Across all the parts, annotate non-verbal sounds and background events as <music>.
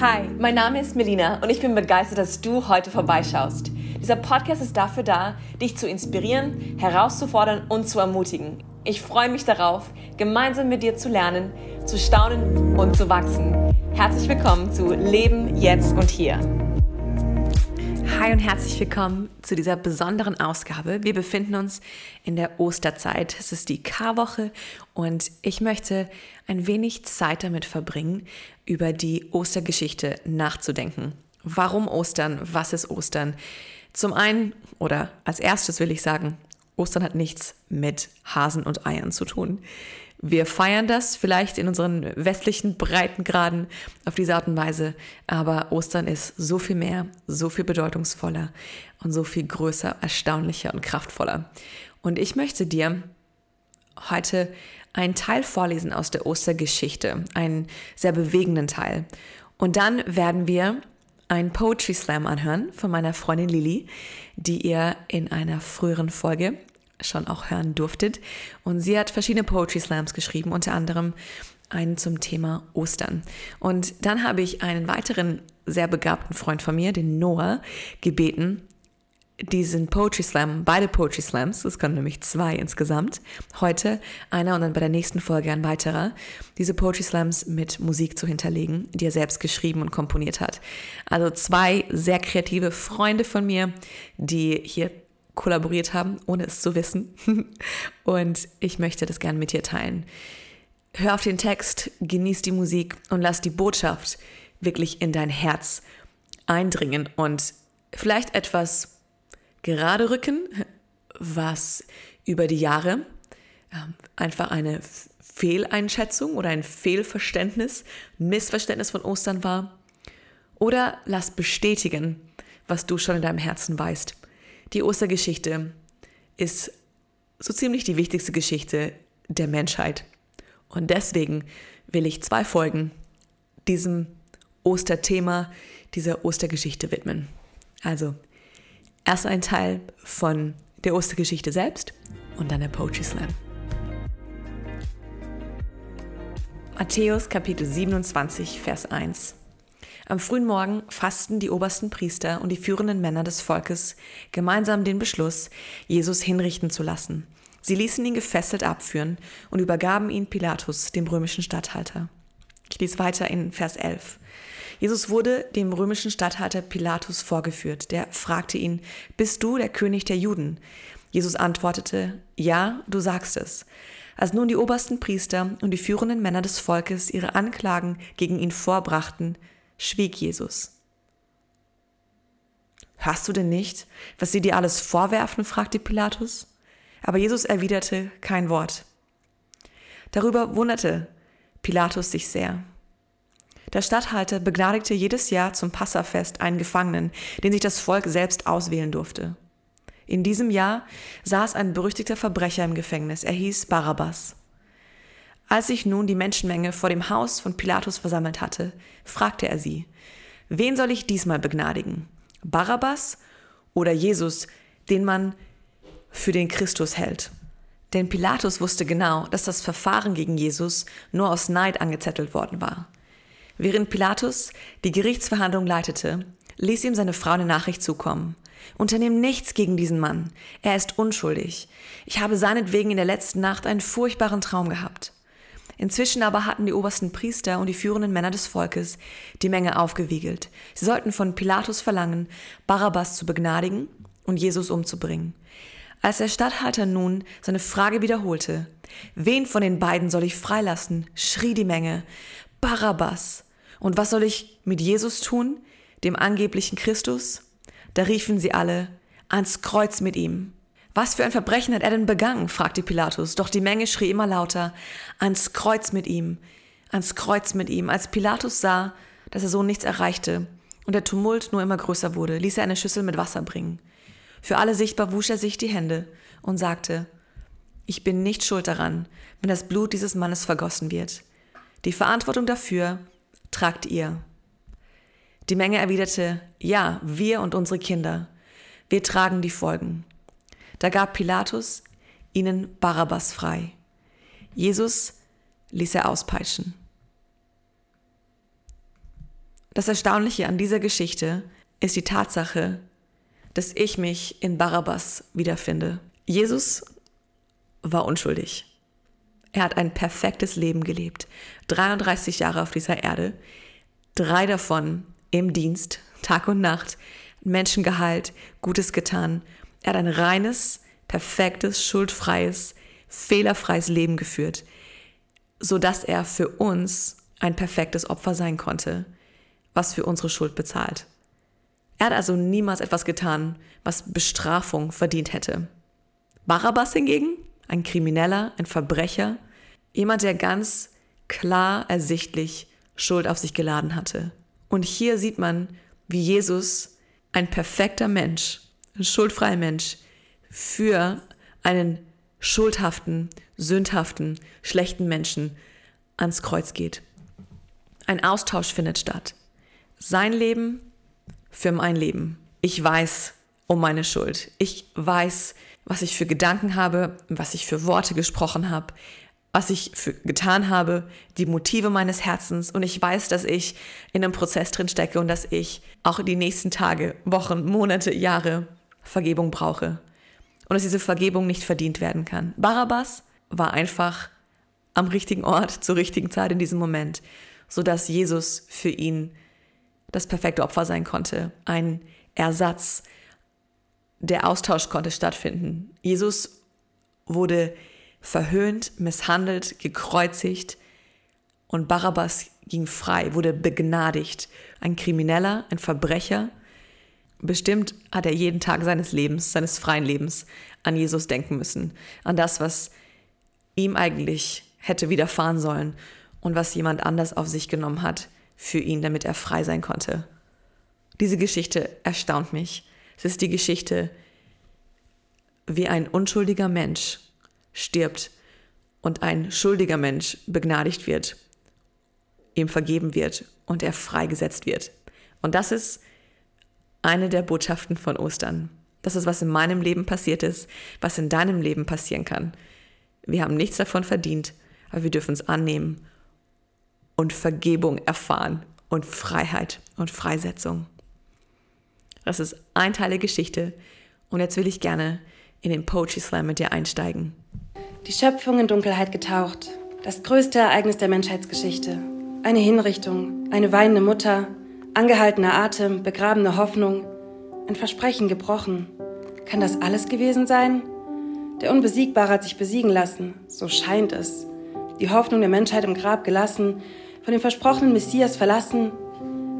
Hi, mein Name ist Melina und ich bin begeistert, dass du heute vorbeischaust. Dieser Podcast ist dafür da, dich zu inspirieren, herauszufordern und zu ermutigen. Ich freue mich darauf, gemeinsam mit dir zu lernen, zu staunen und zu wachsen. Herzlich willkommen zu Leben jetzt und hier. Hi und herzlich willkommen zu dieser besonderen Ausgabe. Wir befinden uns in der Osterzeit. Es ist die Karwoche und ich möchte ein wenig Zeit damit verbringen, über die Ostergeschichte nachzudenken. Warum Ostern? Was ist Ostern? Zum einen, oder als erstes will ich sagen, Ostern hat nichts mit Hasen und Eiern zu tun. Wir feiern das vielleicht in unseren westlichen Breitengraden auf diese Art und Weise, aber Ostern ist so viel mehr, so viel bedeutungsvoller und so viel größer, erstaunlicher und kraftvoller. Und ich möchte dir heute einen Teil vorlesen aus der Ostergeschichte, einen sehr bewegenden Teil. Und dann werden wir einen Poetry Slam anhören von meiner Freundin Lili, die ihr in einer früheren Folge schon auch hören durftet. Und sie hat verschiedene Poetry Slams geschrieben, unter anderem einen zum Thema Ostern. Und dann habe ich einen weiteren sehr begabten Freund von mir, den Noah, gebeten, diesen Poetry Slam, beide Poetry Slams, es kommen nämlich zwei insgesamt, heute einer und dann bei der nächsten Folge ein weiterer, diese Poetry Slams mit Musik zu hinterlegen, die er selbst geschrieben und komponiert hat. Also zwei sehr kreative Freunde von mir, die hier kollaboriert haben, ohne es zu wissen. <laughs> Und ich möchte das gerne mit dir teilen. Hör auf den Text, genieß die Musik und lass die Botschaft wirklich in dein Herz eindringen und vielleicht etwas gerade rücken, was über die Jahre ähm, einfach eine Fehleinschätzung oder ein Fehlverständnis, Missverständnis von Ostern war. Oder lass bestätigen, was du schon in deinem Herzen weißt. Die Ostergeschichte ist so ziemlich die wichtigste Geschichte der Menschheit. Und deswegen will ich zwei Folgen diesem Osterthema, dieser Ostergeschichte widmen. Also, erst ein Teil von der Ostergeschichte selbst und dann der Poetry Slam. Matthäus Kapitel 27, Vers 1. Am frühen Morgen fassten die obersten Priester und die führenden Männer des Volkes gemeinsam den Beschluss, Jesus hinrichten zu lassen. Sie ließen ihn gefesselt abführen und übergaben ihn Pilatus, dem römischen Statthalter. Ich lese weiter in Vers 11. Jesus wurde dem römischen Statthalter Pilatus vorgeführt. Der fragte ihn, Bist du der König der Juden? Jesus antwortete, Ja, du sagst es. Als nun die obersten Priester und die führenden Männer des Volkes ihre Anklagen gegen ihn vorbrachten, schwieg Jesus. Hörst du denn nicht, was sie dir alles vorwerfen? fragte Pilatus. Aber Jesus erwiderte kein Wort. Darüber wunderte Pilatus sich sehr. Der Statthalter begnadigte jedes Jahr zum Passafest einen Gefangenen, den sich das Volk selbst auswählen durfte. In diesem Jahr saß ein berüchtigter Verbrecher im Gefängnis. Er hieß Barabbas. Als sich nun die Menschenmenge vor dem Haus von Pilatus versammelt hatte, fragte er sie, wen soll ich diesmal begnadigen? Barabbas oder Jesus, den man für den Christus hält? Denn Pilatus wusste genau, dass das Verfahren gegen Jesus nur aus Neid angezettelt worden war. Während Pilatus die Gerichtsverhandlung leitete, ließ ihm seine Frau eine Nachricht zukommen. Unternehm nichts gegen diesen Mann. Er ist unschuldig. Ich habe seinetwegen in der letzten Nacht einen furchtbaren Traum gehabt. Inzwischen aber hatten die obersten Priester und die führenden Männer des Volkes die Menge aufgewiegelt. Sie sollten von Pilatus verlangen, Barabbas zu begnadigen und Jesus umzubringen. Als der Statthalter nun seine Frage wiederholte, wen von den beiden soll ich freilassen, schrie die Menge, Barabbas. Und was soll ich mit Jesus tun, dem angeblichen Christus? Da riefen sie alle, ans Kreuz mit ihm. Was für ein Verbrechen hat er denn begangen? fragte Pilatus. Doch die Menge schrie immer lauter, ans Kreuz mit ihm, ans Kreuz mit ihm. Als Pilatus sah, dass er so nichts erreichte und der Tumult nur immer größer wurde, ließ er eine Schüssel mit Wasser bringen. Für alle sichtbar wusch er sich die Hände und sagte, ich bin nicht schuld daran, wenn das Blut dieses Mannes vergossen wird. Die Verantwortung dafür tragt ihr. Die Menge erwiderte, ja, wir und unsere Kinder. Wir tragen die Folgen. Da gab Pilatus ihnen Barabbas frei. Jesus ließ er auspeitschen. Das Erstaunliche an dieser Geschichte ist die Tatsache, dass ich mich in Barabbas wiederfinde. Jesus war unschuldig. Er hat ein perfektes Leben gelebt. 33 Jahre auf dieser Erde. Drei davon im Dienst, Tag und Nacht. Menschen geheilt, Gutes getan. Er hat ein reines, perfektes, schuldfreies, fehlerfreies Leben geführt, sodass er für uns ein perfektes Opfer sein konnte, was für unsere Schuld bezahlt. Er hat also niemals etwas getan, was Bestrafung verdient hätte. Barabbas hingegen, ein Krimineller, ein Verbrecher, jemand, der ganz klar ersichtlich Schuld auf sich geladen hatte. Und hier sieht man, wie Jesus, ein perfekter Mensch, ein schuldfreier Mensch, für einen schuldhaften, sündhaften, schlechten Menschen ans Kreuz geht. Ein Austausch findet statt. Sein Leben für mein Leben. Ich weiß um meine Schuld. Ich weiß, was ich für Gedanken habe, was ich für Worte gesprochen habe, was ich für getan habe, die Motive meines Herzens und ich weiß, dass ich in einem Prozess drin stecke und dass ich auch die nächsten Tage, Wochen, Monate, Jahre Vergebung brauche und dass diese Vergebung nicht verdient werden kann. Barabbas war einfach am richtigen Ort <laughs> zur richtigen Zeit in diesem Moment, sodass Jesus für ihn das perfekte Opfer sein konnte, ein Ersatz, der Austausch konnte stattfinden. Jesus wurde verhöhnt, misshandelt, gekreuzigt und Barabbas ging frei, wurde begnadigt. Ein Krimineller, ein Verbrecher. Bestimmt hat er jeden Tag seines Lebens, seines freien Lebens an Jesus denken müssen, an das, was ihm eigentlich hätte widerfahren sollen und was jemand anders auf sich genommen hat für ihn, damit er frei sein konnte. Diese Geschichte erstaunt mich. Es ist die Geschichte, wie ein unschuldiger Mensch stirbt und ein schuldiger Mensch begnadigt wird, ihm vergeben wird und er freigesetzt wird. Und das ist eine der Botschaften von Ostern. Das ist, was in meinem Leben passiert ist, was in deinem Leben passieren kann. Wir haben nichts davon verdient, aber wir dürfen es annehmen und Vergebung erfahren und Freiheit und Freisetzung. Das ist ein Teil der Geschichte und jetzt will ich gerne in den Poetry Slam mit dir einsteigen. Die Schöpfung in Dunkelheit getaucht, das größte Ereignis der Menschheitsgeschichte. Eine Hinrichtung, eine weinende Mutter, angehaltener Atem, begrabene Hoffnung, ein Versprechen gebrochen. Kann das alles gewesen sein? Der Unbesiegbare hat sich besiegen lassen, so scheint es. Die Hoffnung der Menschheit im Grab gelassen, von dem versprochenen Messias verlassen.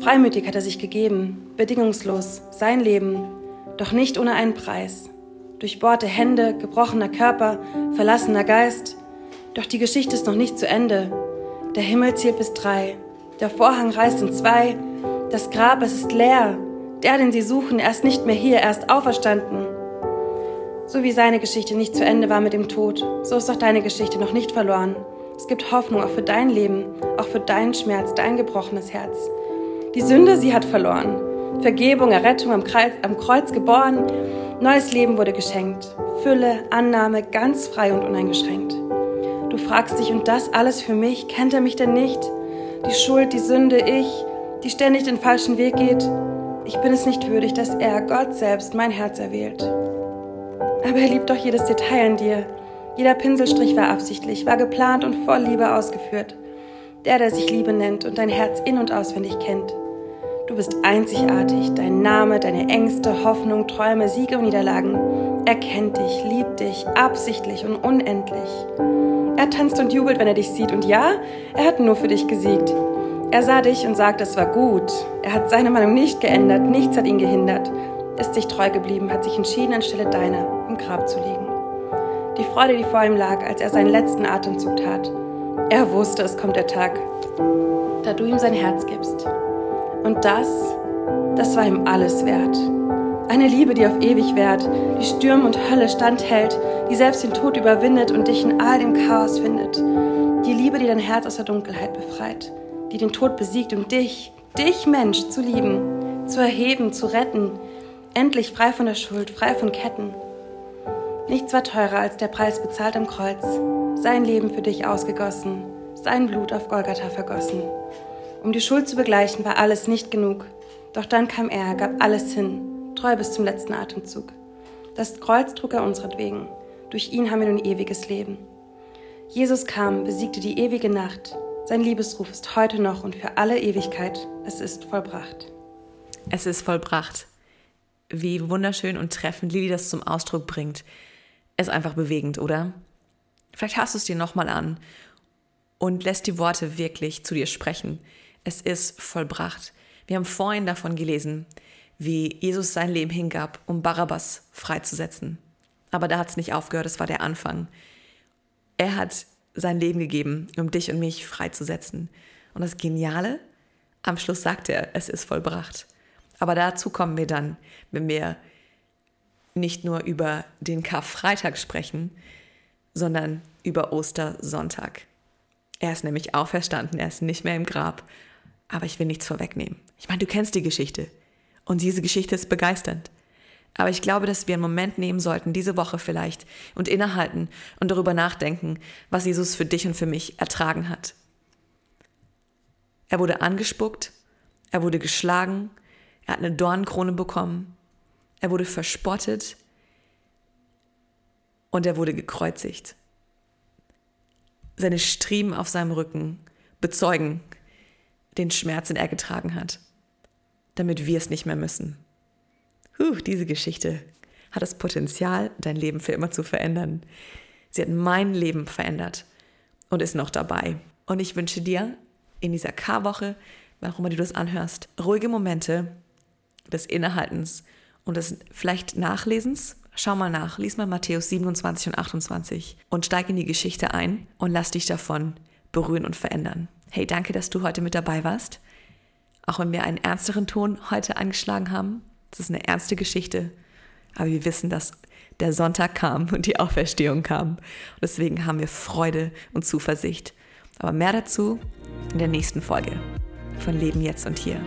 Freimütig hat er sich gegeben, bedingungslos, sein Leben, doch nicht ohne einen Preis. Durchbohrte Hände, gebrochener Körper, verlassener Geist. Doch die Geschichte ist noch nicht zu Ende. Der Himmel zählt bis drei. Der Vorhang reißt in zwei. Das Grab, es ist leer. Der, den sie suchen, er ist nicht mehr hier, er ist auferstanden. So wie seine Geschichte nicht zu Ende war mit dem Tod, so ist auch deine Geschichte noch nicht verloren. Es gibt Hoffnung auch für dein Leben, auch für deinen Schmerz, dein gebrochenes Herz. Die Sünde, sie hat verloren. Vergebung, Errettung am Kreuz, am Kreuz geboren. Neues Leben wurde geschenkt. Fülle, Annahme, ganz frei und uneingeschränkt. Du fragst dich, und das alles für mich? Kennt er mich denn nicht? Die Schuld, die Sünde, ich, die ständig den falschen Weg geht. Ich bin es nicht würdig, dass er, Gott selbst, mein Herz erwählt. Aber er liebt doch jedes Detail an dir. Jeder Pinselstrich war absichtlich, war geplant und voll Liebe ausgeführt. Der, der sich Liebe nennt und dein Herz in- und auswendig kennt. Du bist einzigartig, dein Name, deine Ängste, Hoffnung, Träume, Siege und Niederlagen. Er kennt dich, liebt dich, absichtlich und unendlich. Er tanzt und jubelt, wenn er dich sieht. Und ja, er hat nur für dich gesiegt. Er sah dich und sagte, es war gut. Er hat seine Meinung nicht geändert, nichts hat ihn gehindert. Ist sich treu geblieben, hat sich entschieden, anstelle deiner im Grab zu liegen die Freude, die vor ihm lag, als er seinen letzten Atemzug tat. Er wusste, es kommt der Tag, da du ihm sein Herz gibst. Und das, das war ihm alles wert. Eine Liebe, die auf ewig währt, die Stürme und Hölle standhält, die selbst den Tod überwindet und dich in all dem Chaos findet. Die Liebe, die dein Herz aus der Dunkelheit befreit, die den Tod besiegt, um dich, dich Mensch, zu lieben, zu erheben, zu retten, endlich frei von der Schuld, frei von Ketten. Nichts war teurer als der Preis bezahlt am Kreuz, sein Leben für dich ausgegossen, sein Blut auf Golgatha vergossen. Um die Schuld zu begleichen, war alles nicht genug. Doch dann kam er, gab alles hin, treu bis zum letzten Atemzug. Das Kreuz trug er unseretwegen. Durch ihn haben wir nun ewiges Leben. Jesus kam, besiegte die ewige Nacht. Sein Liebesruf ist heute noch und für alle Ewigkeit. Es ist vollbracht. Es ist vollbracht. Wie wunderschön und treffend Lili das zum Ausdruck bringt. Ist einfach bewegend, oder? Vielleicht hast du es dir nochmal an und lässt die Worte wirklich zu dir sprechen. Es ist vollbracht. Wir haben vorhin davon gelesen, wie Jesus sein Leben hingab, um Barabbas freizusetzen. Aber da hat es nicht aufgehört, es war der Anfang. Er hat sein Leben gegeben, um dich und mich freizusetzen. Und das Geniale, am Schluss sagt er, es ist vollbracht. Aber dazu kommen wir dann, wenn wir nicht nur über den Karfreitag sprechen, sondern über Ostersonntag. Er ist nämlich auferstanden, er ist nicht mehr im Grab. Aber ich will nichts vorwegnehmen. Ich meine, du kennst die Geschichte. Und diese Geschichte ist begeisternd. Aber ich glaube, dass wir einen Moment nehmen sollten, diese Woche vielleicht, und innehalten und darüber nachdenken, was Jesus für dich und für mich ertragen hat. Er wurde angespuckt, er wurde geschlagen, er hat eine Dornenkrone bekommen, er wurde verspottet und er wurde gekreuzigt. Seine Striemen auf seinem Rücken bezeugen den Schmerz, den er getragen hat, damit wir es nicht mehr müssen. Huh, diese Geschichte hat das Potenzial, dein Leben für immer zu verändern. Sie hat mein Leben verändert und ist noch dabei. Und ich wünsche dir in dieser K-Woche, warum immer du das anhörst, ruhige Momente des Innehaltens und des vielleicht Nachlesens Schau mal nach, lies mal Matthäus 27 und 28 und steig in die Geschichte ein und lass dich davon berühren und verändern. Hey, danke, dass du heute mit dabei warst. Auch wenn wir einen ernsteren Ton heute angeschlagen haben. Das ist eine ernste Geschichte. Aber wir wissen, dass der Sonntag kam und die Auferstehung kam. Und deswegen haben wir Freude und Zuversicht. Aber mehr dazu in der nächsten Folge von Leben jetzt und hier.